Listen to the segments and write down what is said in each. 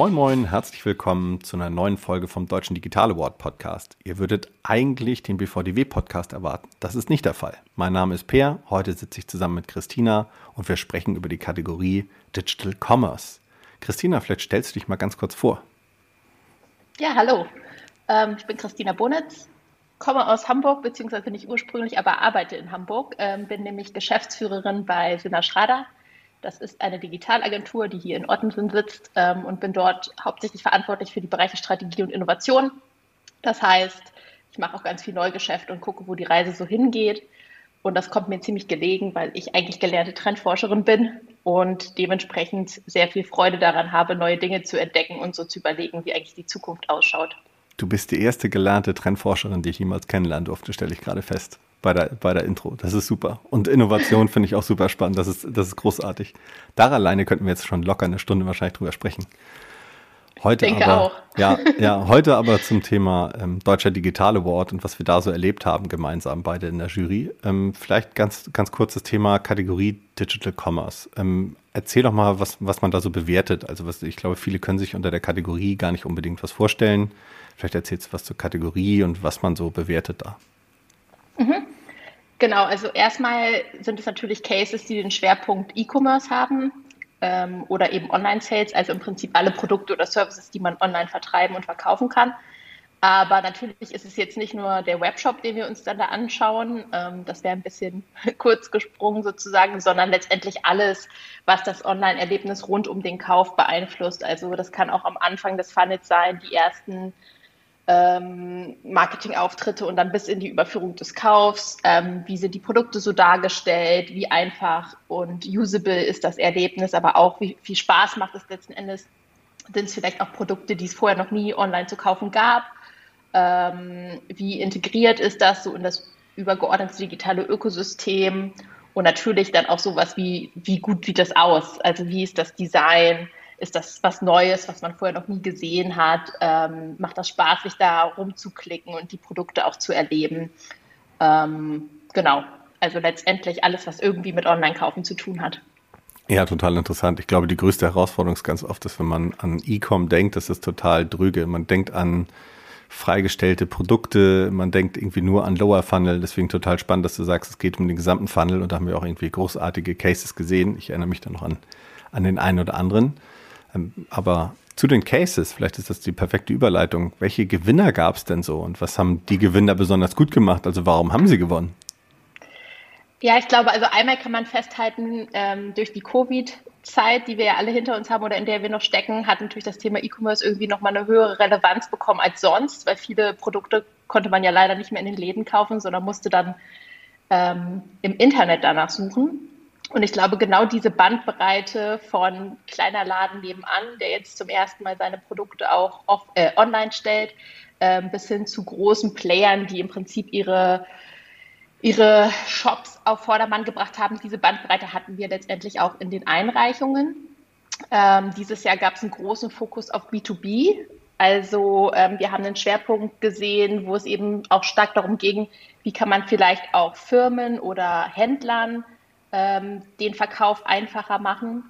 Moin Moin, herzlich willkommen zu einer neuen Folge vom Deutschen Digital Award Podcast. Ihr würdet eigentlich den BVDW Podcast erwarten. Das ist nicht der Fall. Mein Name ist Peer, heute sitze ich zusammen mit Christina und wir sprechen über die Kategorie Digital Commerce. Christina, vielleicht stellst du dich mal ganz kurz vor. Ja, hallo. Ähm, ich bin Christina Bonitz, komme aus Hamburg, beziehungsweise nicht ursprünglich, aber arbeite in Hamburg. Ähm, bin nämlich Geschäftsführerin bei Sina Schrader. Das ist eine Digitalagentur, die hier in Ottensen sitzt ähm, und bin dort hauptsächlich verantwortlich für die Bereiche Strategie und Innovation. Das heißt, ich mache auch ganz viel Neugeschäft und gucke, wo die Reise so hingeht. Und das kommt mir ziemlich gelegen, weil ich eigentlich gelernte Trendforscherin bin und dementsprechend sehr viel Freude daran habe, neue Dinge zu entdecken und so zu überlegen, wie eigentlich die Zukunft ausschaut. Du bist die erste gelernte Trendforscherin, die ich jemals kennenlernen durfte, stelle ich gerade fest bei der, bei der Intro. Das ist super. Und Innovation finde ich auch super spannend. Das ist, das ist großartig. Da alleine könnten wir jetzt schon locker eine Stunde wahrscheinlich drüber sprechen. Heute Denke aber, auch. Ja, ja, heute aber zum Thema ähm, Deutscher Digital Award und was wir da so erlebt haben, gemeinsam beide in der Jury. Ähm, vielleicht ganz, ganz kurzes Thema Kategorie Digital Commerce. Ähm, erzähl doch mal, was, was man da so bewertet. Also was, ich glaube, viele können sich unter der Kategorie gar nicht unbedingt was vorstellen. Vielleicht erzählst du was zur Kategorie und was man so bewertet da. Genau, also erstmal sind es natürlich Cases, die den Schwerpunkt E-Commerce haben ähm, oder eben Online-Sales, also im Prinzip alle Produkte oder Services, die man online vertreiben und verkaufen kann. Aber natürlich ist es jetzt nicht nur der Webshop, den wir uns dann da anschauen, ähm, das wäre ein bisschen kurz gesprungen sozusagen, sondern letztendlich alles, was das Online-Erlebnis rund um den Kauf beeinflusst. Also das kann auch am Anfang des Funnels sein, die ersten ähm, Marketingauftritte und dann bis in die Überführung des Kaufs. Ähm, wie sind die Produkte so dargestellt? Wie einfach und usable ist das Erlebnis? Aber auch, wie viel Spaß macht es letzten Endes? Sind es vielleicht auch Produkte, die es vorher noch nie online zu kaufen gab? Ähm, wie integriert ist das so in das übergeordnete digitale Ökosystem? Und natürlich dann auch sowas wie, wie gut sieht das aus? Also wie ist das Design? Ist das was Neues, was man vorher noch nie gesehen hat? Ähm, macht das Spaß, sich da rumzuklicken und die Produkte auch zu erleben? Ähm, genau, also letztendlich alles, was irgendwie mit Online-Kaufen zu tun hat. Ja, total interessant. Ich glaube, die größte Herausforderung ist ganz oft, dass wenn man an E-Com denkt, das ist total drüge. Man denkt an freigestellte Produkte, man denkt irgendwie nur an Lower Funnel. Deswegen total spannend, dass du sagst, es geht um den gesamten Funnel und da haben wir auch irgendwie großartige Cases gesehen. Ich erinnere mich da noch an, an den einen oder anderen. Ähm, aber zu den Cases, vielleicht ist das die perfekte Überleitung. Welche Gewinner gab es denn so und was haben die Gewinner besonders gut gemacht? Also warum haben sie gewonnen? Ja, ich glaube, also einmal kann man festhalten, ähm, durch die Covid-Zeit, die wir ja alle hinter uns haben oder in der wir noch stecken, hat natürlich das Thema E-Commerce irgendwie nochmal eine höhere Relevanz bekommen als sonst, weil viele Produkte konnte man ja leider nicht mehr in den Läden kaufen, sondern musste dann ähm, im Internet danach suchen. Und ich glaube, genau diese Bandbreite von kleiner Laden nebenan, der jetzt zum ersten Mal seine Produkte auch off, äh, online stellt, äh, bis hin zu großen Playern, die im Prinzip ihre, ihre Shops auf Vordermann gebracht haben. Diese Bandbreite hatten wir letztendlich auch in den Einreichungen. Ähm, dieses Jahr gab es einen großen Fokus auf B2B. Also ähm, wir haben einen Schwerpunkt gesehen, wo es eben auch stark darum ging, wie kann man vielleicht auch Firmen oder Händlern ähm, den Verkauf einfacher machen.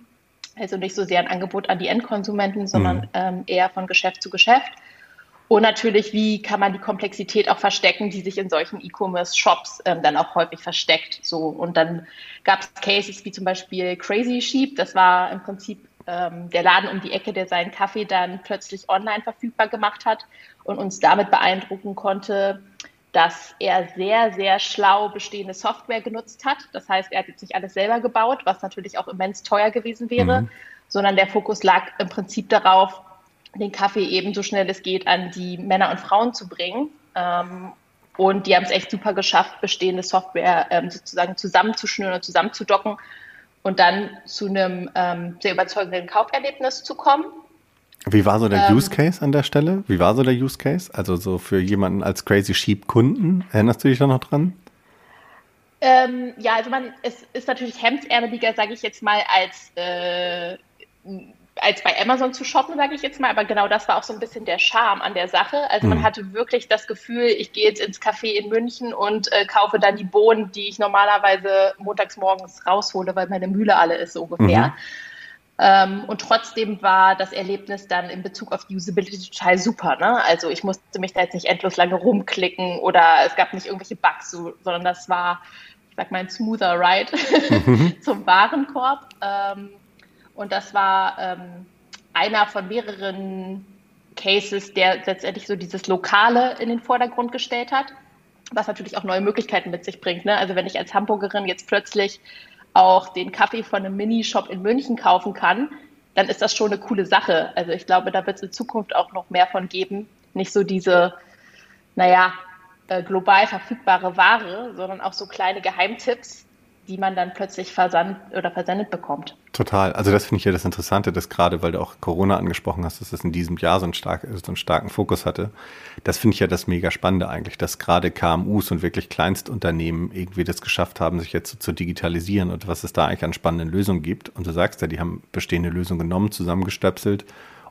Also nicht so sehr ein Angebot an die Endkonsumenten, sondern mhm. ähm, eher von Geschäft zu Geschäft. Und natürlich, wie kann man die Komplexität auch verstecken, die sich in solchen E-Commerce-Shops ähm, dann auch häufig versteckt. So und dann gab es Cases wie zum Beispiel Crazy Sheep. Das war im Prinzip ähm, der Laden um die Ecke, der seinen Kaffee dann plötzlich online verfügbar gemacht hat und uns damit beeindrucken konnte, dass er sehr, sehr schlau bestehende Software genutzt hat. Das heißt, er hat jetzt nicht alles selber gebaut, was natürlich auch immens teuer gewesen wäre, mhm. sondern der Fokus lag im Prinzip darauf, den Kaffee eben so schnell es geht an die Männer und Frauen zu bringen. Ähm, und die haben es echt super geschafft, bestehende Software ähm, sozusagen zusammenzuschnüren und zusammenzudocken und dann zu einem ähm, sehr überzeugenden Kauferlebnis zu kommen. Wie war so der ähm, Use Case an der Stelle? Wie war so der Use Case? Also so für jemanden als Crazy Sheep Kunden. Erinnerst du dich da noch dran? Ähm, ja, also man, es ist natürlich hemdsärmeliger, sage ich jetzt mal, als, äh, als bei Amazon zu shoppen, sage ich jetzt mal. Aber genau das war auch so ein bisschen der Charme an der Sache. Also man hm. hatte wirklich das Gefühl, ich gehe jetzt ins Café in München und äh, kaufe dann die Bohnen, die ich normalerweise montags morgens raushole, weil meine Mühle alle ist, so ungefähr. Mhm. Ähm, und trotzdem war das Erlebnis dann in Bezug auf die Usability total super. Ne? Also ich musste mich da jetzt nicht endlos lange rumklicken oder es gab nicht irgendwelche Bugs, so, sondern das war, ich sag mal, ein smoother Ride mhm. zum Warenkorb. Ähm, und das war ähm, einer von mehreren Cases, der letztendlich so dieses Lokale in den Vordergrund gestellt hat, was natürlich auch neue Möglichkeiten mit sich bringt. Ne? Also wenn ich als Hamburgerin jetzt plötzlich auch den Kaffee von einem Minishop in München kaufen kann, dann ist das schon eine coole Sache. Also ich glaube, da wird es in Zukunft auch noch mehr von geben. Nicht so diese, naja, äh, global verfügbare Ware, sondern auch so kleine Geheimtipps, die man dann plötzlich versandt oder versendet bekommt. Total. Also das finde ich ja das Interessante, dass gerade, weil du auch Corona angesprochen hast, dass es in diesem Jahr so einen, stark, so einen starken Fokus hatte. Das finde ich ja das mega Spannende eigentlich, dass gerade KMUs und wirklich Kleinstunternehmen irgendwie das geschafft haben, sich jetzt so zu digitalisieren und was es da eigentlich an spannenden Lösungen gibt. Und du sagst ja, die haben bestehende Lösungen genommen, zusammengestöpselt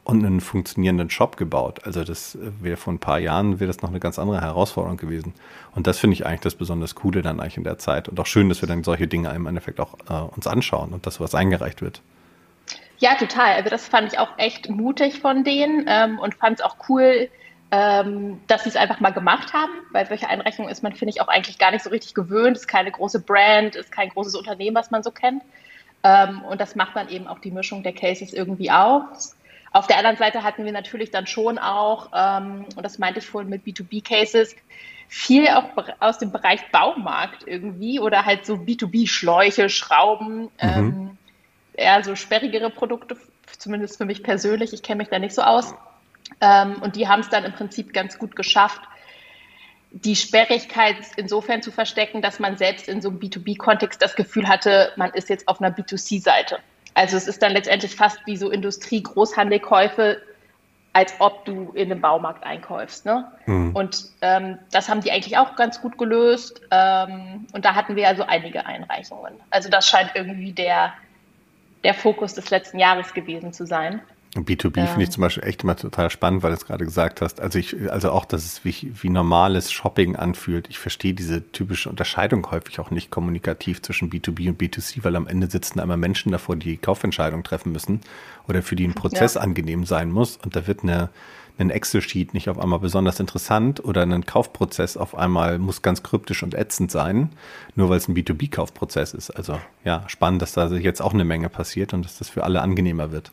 und einen funktionierenden Shop gebaut. Also das wäre vor ein paar Jahren wäre das noch eine ganz andere Herausforderung gewesen. Und das finde ich eigentlich das besonders Coole dann eigentlich in der Zeit. Und auch schön, dass wir dann solche Dinge im Endeffekt auch äh, uns anschauen und dass was eingereicht wird. Ja, total. Also das fand ich auch echt mutig von denen ähm, und fand es auch cool, ähm, dass sie es einfach mal gemacht haben, weil solche Einreichungen ist man, finde ich, auch eigentlich gar nicht so richtig gewöhnt. Ist keine große Brand, ist kein großes Unternehmen, was man so kennt. Ähm, und das macht man eben auch die Mischung der Cases irgendwie aus. Auf der anderen Seite hatten wir natürlich dann schon auch, ähm, und das meinte ich vorhin mit B2B-Cases, viel auch aus dem Bereich Baumarkt irgendwie oder halt so B2B-Schläuche, Schrauben, mhm. ähm, eher so sperrigere Produkte, zumindest für mich persönlich. Ich kenne mich da nicht so aus. Ähm, und die haben es dann im Prinzip ganz gut geschafft, die Sperrigkeit insofern zu verstecken, dass man selbst in so einem B2B-Kontext das Gefühl hatte, man ist jetzt auf einer B2C-Seite. Also es ist dann letztendlich fast wie so Industrie-Großhandelkäufe, als ob du in einem Baumarkt einkaufst. Ne? Mhm. Und ähm, das haben die eigentlich auch ganz gut gelöst. Ähm, und da hatten wir also einige Einreichungen. Also das scheint irgendwie der, der Fokus des letzten Jahres gewesen zu sein. B2B ja. finde ich zum Beispiel echt immer total spannend, weil du es gerade gesagt hast. Also ich, also auch, dass es wie, wie normales Shopping anfühlt. Ich verstehe diese typische Unterscheidung häufig auch nicht kommunikativ zwischen B2B und B2C, weil am Ende sitzen einmal Menschen davor, die Kaufentscheidungen treffen müssen oder für die ein Prozess ja. angenehm sein muss. Und da wird eine, ein Excel-Sheet nicht auf einmal besonders interessant oder ein Kaufprozess auf einmal muss ganz kryptisch und ätzend sein, nur weil es ein B2B-Kaufprozess ist. Also ja, spannend, dass da jetzt auch eine Menge passiert und dass das für alle angenehmer wird.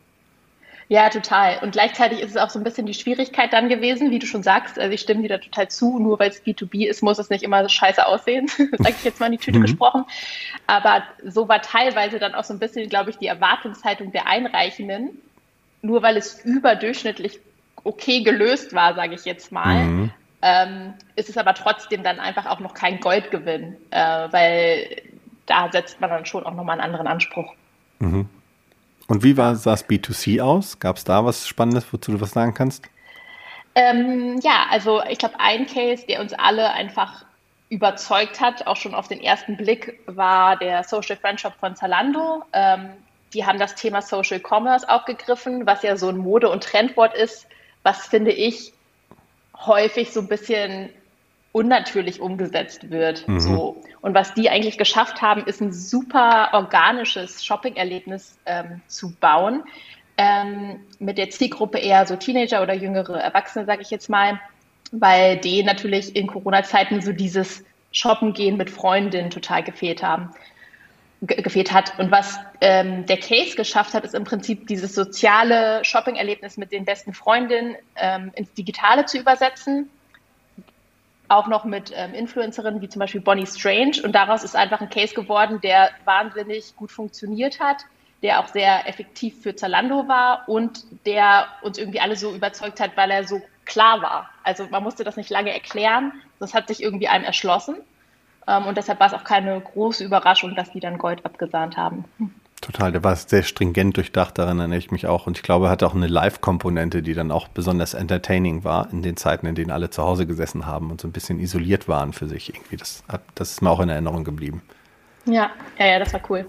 Ja, total. Und gleichzeitig ist es auch so ein bisschen die Schwierigkeit dann gewesen, wie du schon sagst. Also ich stimme dir da total zu. Nur weil es B2B ist, muss es nicht immer scheiße aussehen, sage ich jetzt mal in die Tüte mhm. gesprochen. Aber so war teilweise dann auch so ein bisschen, glaube ich, die Erwartungshaltung der Einreichenden. Nur weil es überdurchschnittlich okay gelöst war, sage ich jetzt mal, mhm. ähm, ist es aber trotzdem dann einfach auch noch kein Goldgewinn, äh, weil da setzt man dann schon auch nochmal einen anderen Anspruch. Mhm. Und wie war, sah es B2C aus? Gab es da was Spannendes, wozu du was sagen kannst? Ähm, ja, also ich glaube, ein Case, der uns alle einfach überzeugt hat, auch schon auf den ersten Blick, war der Social Friendship von Zalando. Ähm, die haben das Thema Social Commerce aufgegriffen, was ja so ein Mode- und Trendwort ist, was finde ich häufig so ein bisschen unnatürlich umgesetzt wird. Mhm. So. Und was die eigentlich geschafft haben, ist ein super organisches Shopping-Erlebnis ähm, zu bauen. Ähm, mit der Zielgruppe eher so Teenager oder jüngere Erwachsene, sage ich jetzt mal, weil die natürlich in Corona-Zeiten so dieses Shoppen gehen mit Freundinnen total gefehlt haben gefehlt hat. Und was ähm, der Case geschafft hat, ist im Prinzip dieses soziale Shopping-Erlebnis mit den besten Freundinnen ähm, ins Digitale zu übersetzen auch noch mit ähm, Influencerinnen wie zum Beispiel Bonnie Strange. Und daraus ist einfach ein Case geworden, der wahnsinnig gut funktioniert hat, der auch sehr effektiv für Zalando war und der uns irgendwie alle so überzeugt hat, weil er so klar war. Also man musste das nicht lange erklären, das hat sich irgendwie einem erschlossen. Ähm, und deshalb war es auch keine große Überraschung, dass die dann Gold abgesahnt haben. Total, der war sehr stringent durchdacht, daran erinnere ich mich auch. Und ich glaube, er hatte auch eine Live-Komponente, die dann auch besonders entertaining war in den Zeiten, in denen alle zu Hause gesessen haben und so ein bisschen isoliert waren für sich irgendwie. Das, hat, das ist mir auch in Erinnerung geblieben. Ja, ja, ja, das war cool.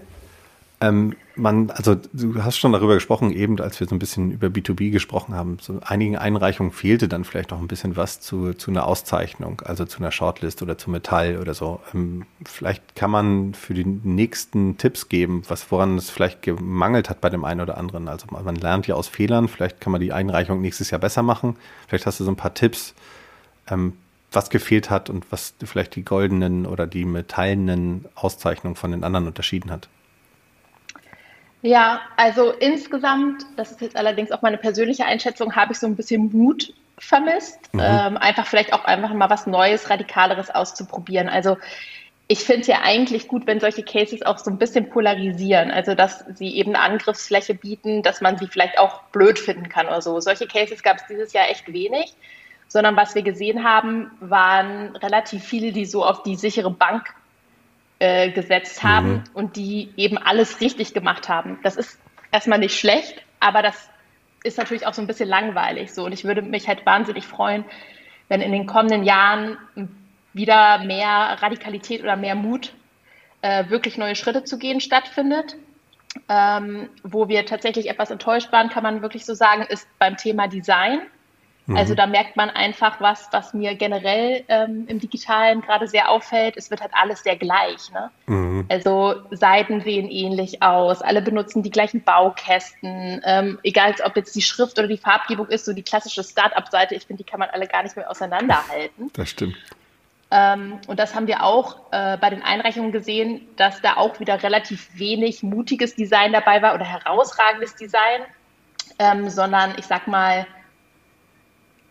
Ähm, man, also du hast schon darüber gesprochen, eben als wir so ein bisschen über B2B gesprochen haben. So einigen Einreichungen fehlte dann vielleicht noch ein bisschen was zu, zu einer Auszeichnung, also zu einer Shortlist oder zu Metall oder so. Ähm, vielleicht kann man für die nächsten Tipps geben, was woran es vielleicht gemangelt hat bei dem einen oder anderen. Also man lernt ja aus Fehlern, vielleicht kann man die Einreichung nächstes Jahr besser machen. Vielleicht hast du so ein paar Tipps, ähm, was gefehlt hat und was vielleicht die goldenen oder die metallenen Auszeichnungen von den anderen unterschieden hat. Ja, also insgesamt, das ist jetzt allerdings auch meine persönliche Einschätzung, habe ich so ein bisschen Mut vermisst. Mhm. Ähm, einfach vielleicht auch einfach mal was Neues, Radikaleres auszuprobieren. Also ich finde es ja eigentlich gut, wenn solche Cases auch so ein bisschen polarisieren. Also dass sie eben eine Angriffsfläche bieten, dass man sie vielleicht auch blöd finden kann oder so. Solche Cases gab es dieses Jahr echt wenig. Sondern was wir gesehen haben, waren relativ viele, die so auf die sichere Bank äh, gesetzt haben mhm. und die eben alles richtig gemacht haben. Das ist erstmal nicht schlecht, aber das ist natürlich auch so ein bisschen langweilig so. Und ich würde mich halt wahnsinnig freuen, wenn in den kommenden Jahren wieder mehr Radikalität oder mehr Mut, äh, wirklich neue Schritte zu gehen, stattfindet. Ähm, wo wir tatsächlich etwas enttäuscht waren, kann man wirklich so sagen, ist beim Thema Design. Also mhm. da merkt man einfach was, was mir generell ähm, im Digitalen gerade sehr auffällt. Es wird halt alles sehr gleich. Ne? Mhm. Also Seiten sehen ähnlich aus, alle benutzen die gleichen Baukästen, ähm, egal ob jetzt die Schrift oder die Farbgebung ist, so die klassische Start-up-Seite, ich finde, die kann man alle gar nicht mehr auseinanderhalten. Das stimmt. Ähm, und das haben wir auch äh, bei den Einreichungen gesehen, dass da auch wieder relativ wenig mutiges Design dabei war oder herausragendes Design, ähm, sondern ich sag mal,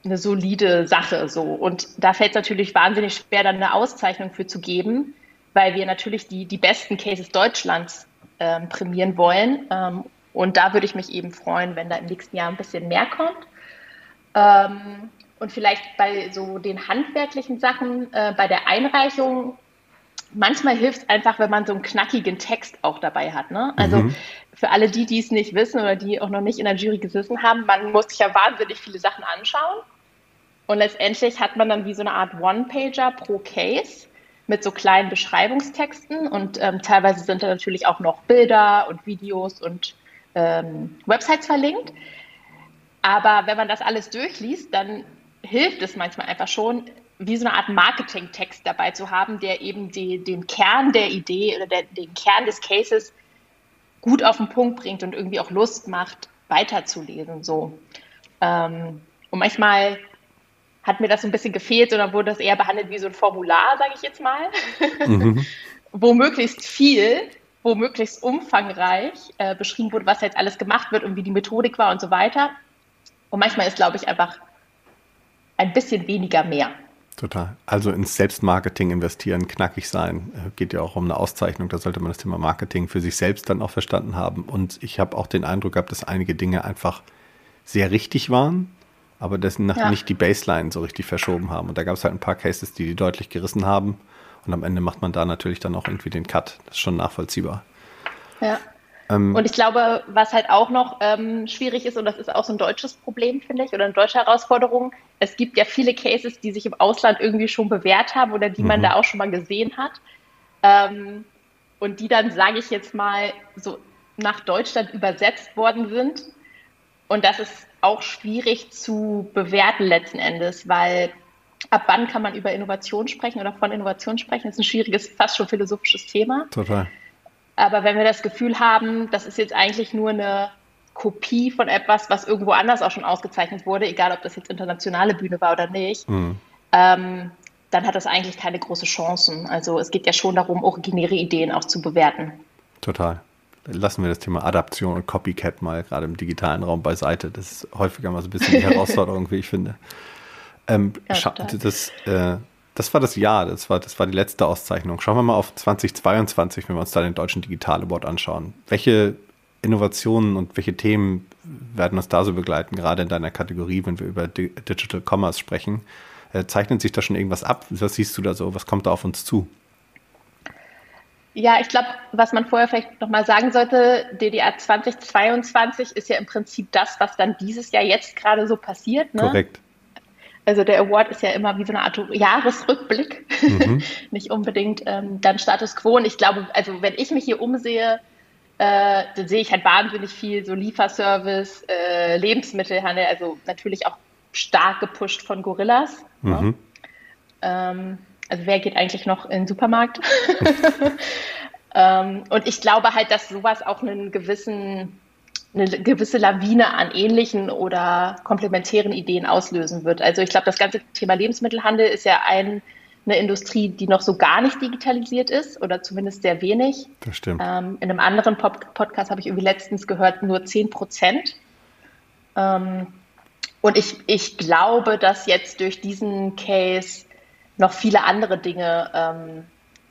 eine solide Sache so. Und da fällt es natürlich wahnsinnig schwer, dann eine Auszeichnung für zu geben, weil wir natürlich die, die besten Cases Deutschlands ähm, prämieren wollen. Ähm, und da würde ich mich eben freuen, wenn da im nächsten Jahr ein bisschen mehr kommt. Ähm, und vielleicht bei so den handwerklichen Sachen, äh, bei der Einreichung, manchmal hilft es einfach, wenn man so einen knackigen Text auch dabei hat. Ne? Also mhm. für alle die, die es nicht wissen oder die auch noch nicht in der Jury gesessen haben, man muss sich ja wahnsinnig viele Sachen anschauen. Und letztendlich hat man dann wie so eine Art One-Pager pro Case mit so kleinen Beschreibungstexten und ähm, teilweise sind da natürlich auch noch Bilder und Videos und ähm, Websites verlinkt. Aber wenn man das alles durchliest, dann hilft es manchmal einfach schon, wie so eine Art Marketing-Text dabei zu haben, der eben die, den Kern der Idee oder der, den Kern des Cases gut auf den Punkt bringt und irgendwie auch Lust macht, weiterzulesen. So. Ähm, und manchmal hat mir das so ein bisschen gefehlt, sondern wurde das eher behandelt wie so ein Formular, sage ich jetzt mal, mhm. wo möglichst viel, wo möglichst umfangreich äh, beschrieben wurde, was jetzt alles gemacht wird und wie die Methodik war und so weiter. Und manchmal ist, glaube ich, einfach ein bisschen weniger mehr. Total. Also ins Selbstmarketing investieren, knackig sein, äh, geht ja auch um eine Auszeichnung. Da sollte man das Thema Marketing für sich selbst dann auch verstanden haben. Und ich habe auch den Eindruck gehabt, dass einige Dinge einfach sehr richtig waren aber das ja. nicht die Baseline so richtig verschoben haben. Und da gab es halt ein paar Cases, die die deutlich gerissen haben. Und am Ende macht man da natürlich dann auch irgendwie den Cut. Das ist schon nachvollziehbar. Ja. Ähm, und ich glaube, was halt auch noch ähm, schwierig ist, und das ist auch so ein deutsches Problem, finde ich, oder eine deutsche Herausforderung, es gibt ja viele Cases, die sich im Ausland irgendwie schon bewährt haben oder die man mhm. da auch schon mal gesehen hat. Ähm, und die dann, sage ich jetzt mal, so nach Deutschland übersetzt worden sind. Und das ist auch schwierig zu bewerten letzten Endes, weil ab wann kann man über Innovation sprechen oder von Innovation sprechen? Das ist ein schwieriges, fast schon philosophisches Thema. Total. Aber wenn wir das Gefühl haben, das ist jetzt eigentlich nur eine Kopie von etwas, was irgendwo anders auch schon ausgezeichnet wurde, egal ob das jetzt internationale Bühne war oder nicht, mhm. ähm, dann hat das eigentlich keine große Chancen. Also es geht ja schon darum, originäre Ideen auch zu bewerten. Total lassen wir das Thema Adaption und Copycat mal gerade im digitalen Raum beiseite. Das ist häufiger mal so ein bisschen die Herausforderung, wie ich finde. Ähm, ja, das, äh, das war das Jahr, das war, das war die letzte Auszeichnung. Schauen wir mal auf 2022, wenn wir uns da den deutschen Digital Award anschauen. Welche Innovationen und welche Themen werden uns da so begleiten, gerade in deiner Kategorie, wenn wir über Digital Commerce sprechen? Äh, zeichnet sich da schon irgendwas ab? Was siehst du da so? Was kommt da auf uns zu? Ja, ich glaube, was man vorher vielleicht nochmal sagen sollte, DDR 2022 ist ja im Prinzip das, was dann dieses Jahr jetzt gerade so passiert. Ne? Korrekt. Also der Award ist ja immer wie so eine Art Jahresrückblick, mhm. nicht unbedingt ähm, dann Status quo. Und ich glaube, also wenn ich mich hier umsehe, äh, da sehe ich halt wahnsinnig viel so Lieferservice, äh, Lebensmittelhandel, also natürlich auch stark gepusht von Gorillas. Mhm. Ja. Ähm, also wer geht eigentlich noch in den Supermarkt? ähm, und ich glaube halt, dass sowas auch einen gewissen eine gewisse Lawine an ähnlichen oder komplementären Ideen auslösen wird. Also ich glaube, das ganze Thema Lebensmittelhandel ist ja ein, eine Industrie, die noch so gar nicht digitalisiert ist oder zumindest sehr wenig. Das stimmt. Ähm, in einem anderen Pop Podcast habe ich irgendwie letztens gehört, nur 10 Prozent. Ähm, und ich, ich glaube, dass jetzt durch diesen Case noch viele andere Dinge ähm,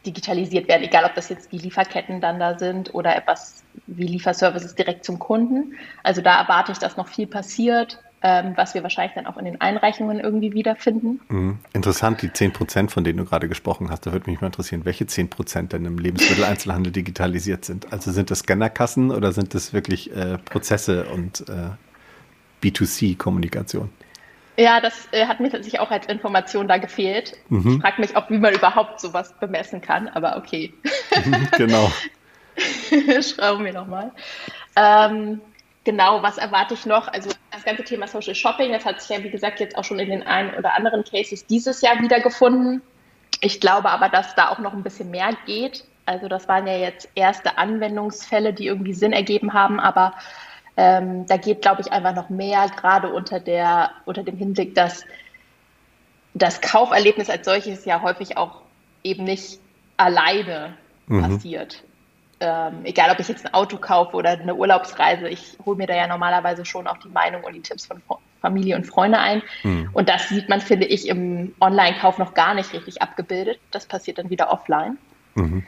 digitalisiert werden, egal ob das jetzt die Lieferketten dann da sind oder etwas wie Lieferservices direkt zum Kunden. Also da erwarte ich, dass noch viel passiert, ähm, was wir wahrscheinlich dann auch in den Einreichungen irgendwie wiederfinden. Mhm. Interessant, die 10 Prozent, von denen du gerade gesprochen hast, da würde mich mal interessieren, welche 10 Prozent denn im Lebensmitteleinzelhandel digitalisiert sind. Also sind das Scannerkassen oder sind das wirklich äh, Prozesse und äh, B2C-Kommunikation? Ja, das äh, hat mir tatsächlich auch als Information da gefehlt. Mhm. Ich frage mich auch, wie man überhaupt sowas bemessen kann, aber okay. Mhm, genau. Schrauben wir nochmal. Ähm, genau, was erwarte ich noch? Also das ganze Thema Social Shopping, das hat sich ja, wie gesagt, jetzt auch schon in den einen oder anderen Cases dieses Jahr wiedergefunden. Ich glaube aber, dass da auch noch ein bisschen mehr geht. Also das waren ja jetzt erste Anwendungsfälle, die irgendwie Sinn ergeben haben, aber ähm, da geht, glaube ich, einfach noch mehr, gerade unter, der, unter dem Hinblick, dass das Kauferlebnis als solches ja häufig auch eben nicht alleine mhm. passiert. Ähm, egal, ob ich jetzt ein Auto kaufe oder eine Urlaubsreise, ich hole mir da ja normalerweise schon auch die Meinung und die Tipps von Familie und Freunde ein. Mhm. Und das sieht man, finde ich, im Online-Kauf noch gar nicht richtig abgebildet. Das passiert dann wieder offline. Mhm.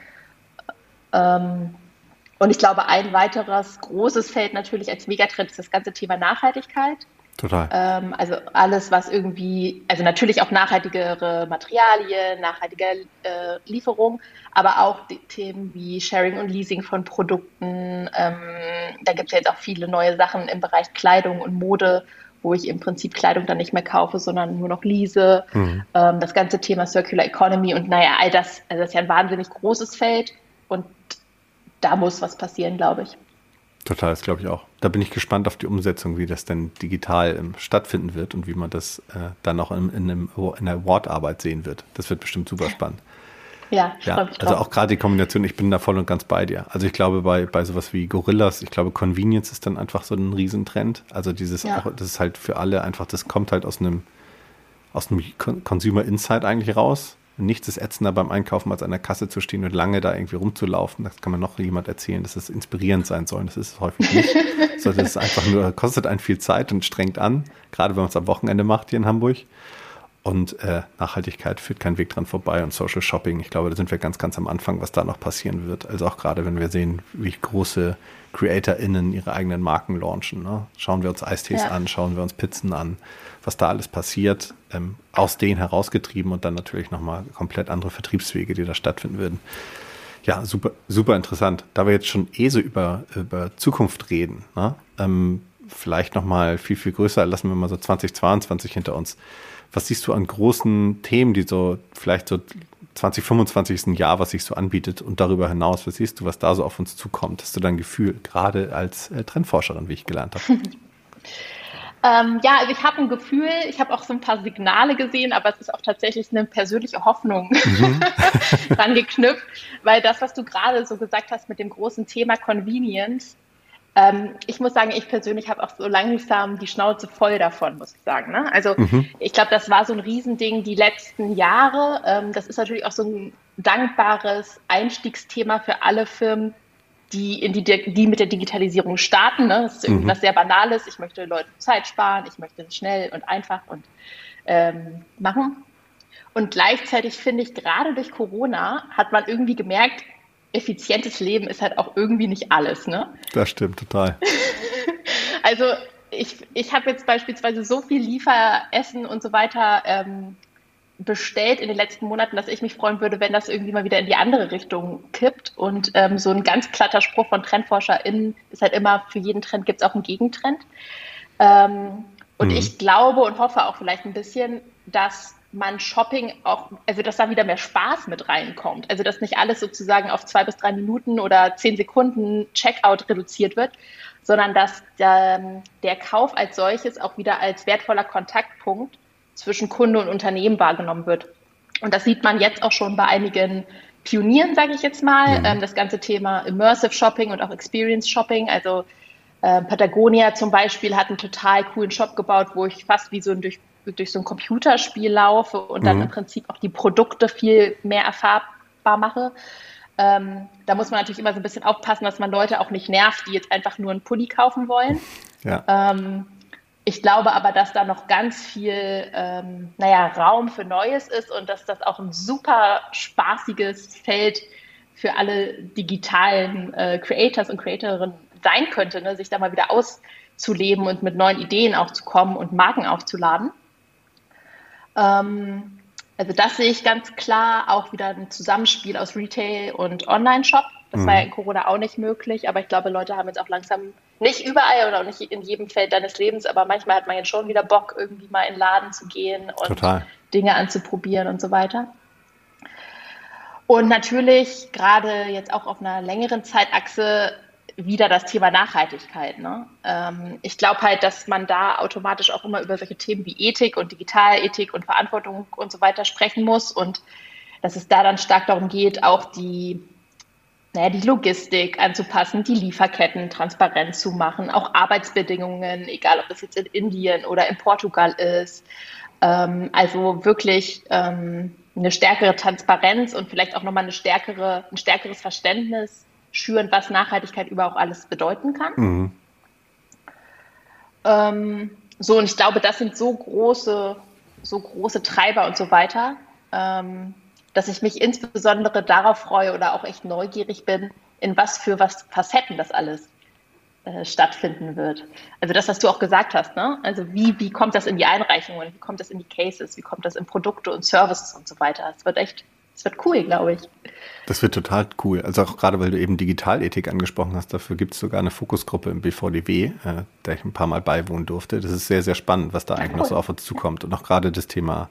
Ähm, und ich glaube, ein weiteres großes Feld natürlich als Megatrend ist das ganze Thema Nachhaltigkeit. Total. Ähm, also alles, was irgendwie, also natürlich auch nachhaltigere Materialien, nachhaltige äh, Lieferung, aber auch die Themen wie Sharing und Leasing von Produkten. Ähm, da gibt es ja jetzt auch viele neue Sachen im Bereich Kleidung und Mode, wo ich im Prinzip Kleidung dann nicht mehr kaufe, sondern nur noch lease. Mhm. Ähm, das ganze Thema Circular Economy und naja, all das, also das ist ja ein wahnsinnig großes Feld und da muss was passieren, glaube ich. Total, das glaube ich auch. Da bin ich gespannt auf die Umsetzung, wie das denn digital ähm, stattfinden wird und wie man das äh, dann auch in, in, einem, in der Wortarbeit sehen wird. Das wird bestimmt super spannend. Ja, ja also auch gerade die Kombination, ich bin da voll und ganz bei dir. Also ich glaube, bei, bei sowas wie Gorillas, ich glaube, Convenience ist dann einfach so ein Riesentrend. Also dieses ja. auch, das ist halt für alle einfach, das kommt halt aus einem, aus einem Consumer Insight eigentlich raus nichts ist ätzender beim Einkaufen, als an der Kasse zu stehen und lange da irgendwie rumzulaufen. Das kann man noch jemand erzählen, dass es inspirierend sein soll. Das ist es häufig nicht. sondern es ist einfach nur, kostet einen viel Zeit und strengt an, gerade wenn man es am Wochenende macht hier in Hamburg. Und äh, Nachhaltigkeit führt kein Weg dran vorbei und Social Shopping, ich glaube, da sind wir ganz, ganz am Anfang, was da noch passieren wird. Also auch gerade, wenn wir sehen, wie große CreatorInnen ihre eigenen Marken launchen. Ne? Schauen wir uns Eistees ja. an, schauen wir uns Pizzen an, was da alles passiert, ähm, aus denen herausgetrieben und dann natürlich nochmal komplett andere Vertriebswege, die da stattfinden würden. Ja, super, super interessant. Da wir jetzt schon eh so über, über Zukunft reden, ne? ähm, vielleicht nochmal viel, viel größer, lassen wir mal so 2022 hinter uns. Was siehst du an großen Themen, die so vielleicht so 2025 ist ein Jahr, was sich so anbietet und darüber hinaus, was siehst du, was da so auf uns zukommt? Hast du dein Gefühl, gerade als äh, Trendforscherin, wie ich gelernt habe? Ähm, ja, also ich habe ein Gefühl, ich habe auch so ein paar Signale gesehen, aber es ist auch tatsächlich eine persönliche Hoffnung mhm. dran geknüpft, weil das, was du gerade so gesagt hast mit dem großen Thema Convenience, ähm, ich muss sagen, ich persönlich habe auch so langsam die Schnauze voll davon, muss ich sagen. Ne? Also mhm. ich glaube, das war so ein Riesending die letzten Jahre. Ähm, das ist natürlich auch so ein dankbares Einstiegsthema für alle Firmen, die, in die, die mit der Digitalisierung starten. Ne? Das ist irgendwas mhm. sehr Banales. Ich möchte Leuten Zeit sparen, ich möchte es schnell und einfach und ähm, machen. Und gleichzeitig finde ich, gerade durch Corona hat man irgendwie gemerkt, effizientes Leben ist halt auch irgendwie nicht alles. Ne? Das stimmt total. also ich, ich habe jetzt beispielsweise so viel Lieferessen und so weiter ähm, bestellt in den letzten Monaten, dass ich mich freuen würde, wenn das irgendwie mal wieder in die andere Richtung kippt. Und ähm, so ein ganz platter Spruch von TrendforscherInnen ist halt immer, für jeden Trend gibt es auch einen Gegentrend. Ähm, und mhm. ich glaube und hoffe auch vielleicht ein bisschen, dass man Shopping auch, also dass da wieder mehr Spaß mit reinkommt. Also dass nicht alles sozusagen auf zwei bis drei Minuten oder zehn Sekunden Checkout reduziert wird, sondern dass der, der Kauf als solches auch wieder als wertvoller Kontaktpunkt zwischen Kunde und Unternehmen wahrgenommen wird. Und das sieht man jetzt auch schon bei einigen Pionieren, sage ich jetzt mal. Mhm. Ähm, das ganze Thema Immersive Shopping und auch Experience Shopping. Also äh, Patagonia zum Beispiel hat einen total coolen Shop gebaut, wo ich fast wie so ein durch, durch so ein Computerspiel laufe und mhm. dann im Prinzip auch die Produkte viel mehr erfahrbar mache. Ähm, da muss man natürlich immer so ein bisschen aufpassen, dass man Leute auch nicht nervt, die jetzt einfach nur einen Pulli kaufen wollen. Ja. Ähm, ich glaube aber, dass da noch ganz viel, ähm, naja, Raum für Neues ist und dass das auch ein super spaßiges Feld für alle digitalen äh, Creators und Creatorinnen sein könnte, ne? sich da mal wieder auszuleben und mit neuen Ideen auch zu kommen und Marken aufzuladen. Ähm, also das sehe ich ganz klar, auch wieder ein Zusammenspiel aus Retail und Online-Shop. Das mhm. war ja in Corona auch nicht möglich, aber ich glaube, Leute haben jetzt auch langsam nicht überall oder nicht in jedem Feld deines Lebens, aber manchmal hat man jetzt schon wieder Bock, irgendwie mal in den Laden zu gehen und Total. Dinge anzuprobieren und so weiter. Und natürlich gerade jetzt auch auf einer längeren Zeitachse wieder das Thema Nachhaltigkeit. Ne? Ähm, ich glaube halt, dass man da automatisch auch immer über solche Themen wie Ethik und Digitalethik und Verantwortung und so weiter sprechen muss und dass es da dann stark darum geht, auch die, naja, die Logistik anzupassen, die Lieferketten transparent zu machen, auch Arbeitsbedingungen, egal ob das jetzt in Indien oder in Portugal ist. Ähm, also wirklich ähm, eine stärkere Transparenz und vielleicht auch nochmal eine stärkere, ein stärkeres Verständnis schüren, was Nachhaltigkeit überhaupt alles bedeuten kann. Mhm. Ähm, so, und ich glaube, das sind so große, so große Treiber und so weiter, ähm, dass ich mich insbesondere darauf freue oder auch echt neugierig bin, in was für was Facetten das alles äh, stattfinden wird. Also das, was du auch gesagt hast, ne? Also wie, wie kommt das in die Einreichungen, wie kommt das in die Cases, wie kommt das in Produkte und Services und so weiter. Es wird echt das wird cool, glaube ich. Das wird total cool. Also auch gerade, weil du eben Digitalethik angesprochen hast, dafür gibt es sogar eine Fokusgruppe im BVDW, äh, der ich ein paar Mal beiwohnen durfte. Das ist sehr, sehr spannend, was da eigentlich cool. noch so auf uns zukommt. Und auch gerade das Thema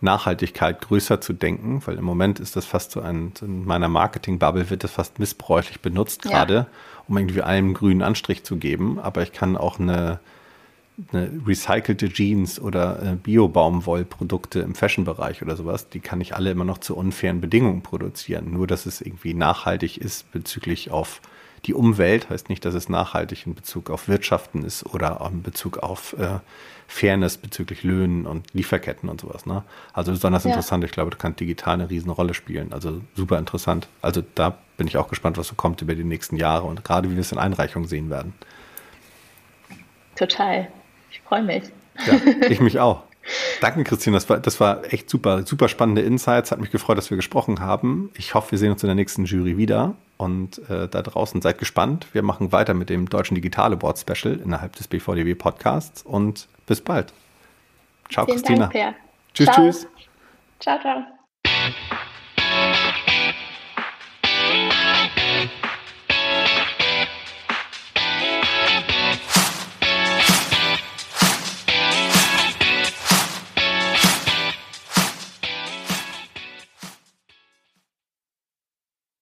Nachhaltigkeit größer zu denken, weil im Moment ist das fast so ein, in meiner Marketing-Bubble wird das fast missbräuchlich benutzt, gerade, ja. um irgendwie einem grünen Anstrich zu geben. Aber ich kann auch eine eine recycelte Jeans oder äh, Bio-Baumwollprodukte im Fashion-Bereich oder sowas, die kann ich alle immer noch zu unfairen Bedingungen produzieren. Nur, dass es irgendwie nachhaltig ist bezüglich auf die Umwelt, heißt nicht, dass es nachhaltig in Bezug auf Wirtschaften ist oder in Bezug auf äh, Fairness bezüglich Löhnen und Lieferketten und sowas. Ne? Also besonders ja. interessant. Ich glaube, da kann digital eine Riesenrolle spielen. Also super interessant. Also da bin ich auch gespannt, was so kommt über die nächsten Jahre und gerade wie wir es in Einreichungen sehen werden. Total. Ich freue mich. Ja, ich mich auch. Danke, Christine. Das war, das war echt super, super spannende Insights. Hat mich gefreut, dass wir gesprochen haben. Ich hoffe, wir sehen uns in der nächsten Jury wieder. Und äh, da draußen seid gespannt. Wir machen weiter mit dem Deutschen Digitale Board Special innerhalb des BVDW Podcasts. Und bis bald. Ciao, Vielen Christina. Dank. Tschüss, ciao. tschüss. Ciao, ciao.